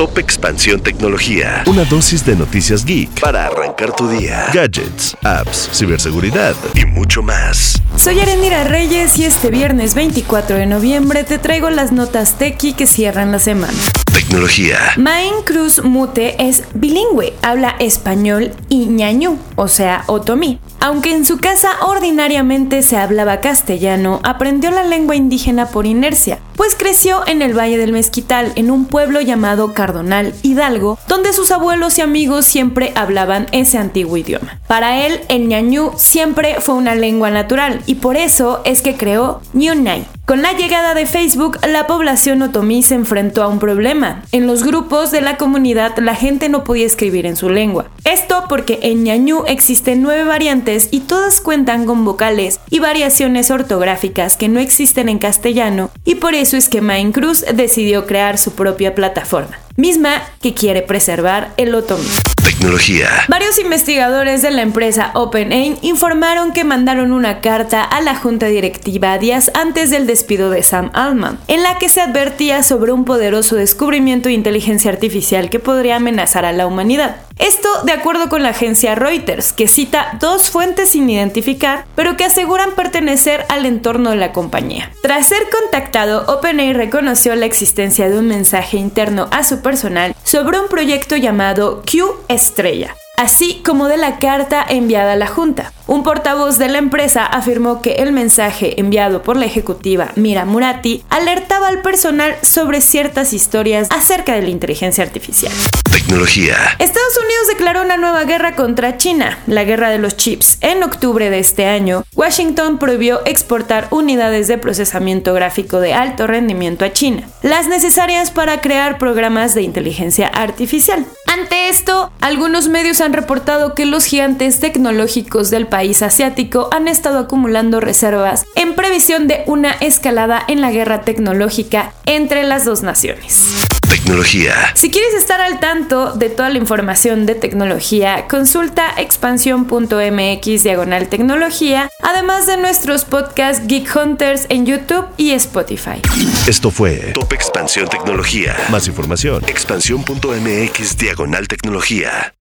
Top Expansión Tecnología. Una dosis de noticias geek para arrancar tu día. Gadgets, apps, ciberseguridad y mucho más. Soy Arendira Reyes y este viernes 24 de noviembre te traigo las notas tequi que cierran la semana. Tecnología. Main Cruz Mute es bilingüe, habla español y ñañú, o sea, otomí. Aunque en su casa ordinariamente se hablaba castellano, aprendió la lengua indígena por inercia, pues creció en el Valle del Mezquital, en un pueblo llamado Cardonal Hidalgo, donde sus abuelos y amigos siempre hablaban ese antiguo idioma. Para él, el ñañú siempre fue una lengua natural y por eso es que creó Ñunay, con la llegada de Facebook, la población otomí se enfrentó a un problema. En los grupos de la comunidad la gente no podía escribir en su lengua. Esto porque en ñañú existen nueve variantes y todas cuentan con vocales y variaciones ortográficas que no existen en castellano y por eso es que Main Cruz decidió crear su propia plataforma misma que quiere preservar el otomí. Tecnología. Varios investigadores de la empresa OpenAI informaron que mandaron una carta a la junta directiva días antes del despido de Sam Altman, en la que se advertía sobre un poderoso descubrimiento de inteligencia artificial que podría amenazar a la humanidad. Esto de acuerdo con la agencia Reuters, que cita dos fuentes sin identificar, pero que aseguran pertenecer al entorno de la compañía. Tras ser contactado, OpenAI reconoció la existencia de un mensaje interno a su personal sobre un proyecto llamado Q Estrella, así como de la carta enviada a la Junta. Un portavoz de la empresa afirmó que el mensaje enviado por la ejecutiva Mira Murati alertaba al personal sobre ciertas historias acerca de la inteligencia artificial. Tecnología. Estados Unidos declaró una nueva guerra contra China, la guerra de los chips. En octubre de este año, Washington prohibió exportar unidades de procesamiento gráfico de alto rendimiento a China, las necesarias para crear programas de inteligencia artificial. Ante esto, algunos medios han reportado que los gigantes tecnológicos del país asiático han estado acumulando reservas en previsión de una escalada en la guerra tecnológica entre las dos naciones. Tecnología. Si quieres estar al tanto de toda la información de tecnología, consulta expansión.mx diagonal tecnología, además de nuestros podcasts Geek Hunters en YouTube y Spotify. Esto fue Top Expansión Tecnología. Más información, expansión.mx diagonal tecnología.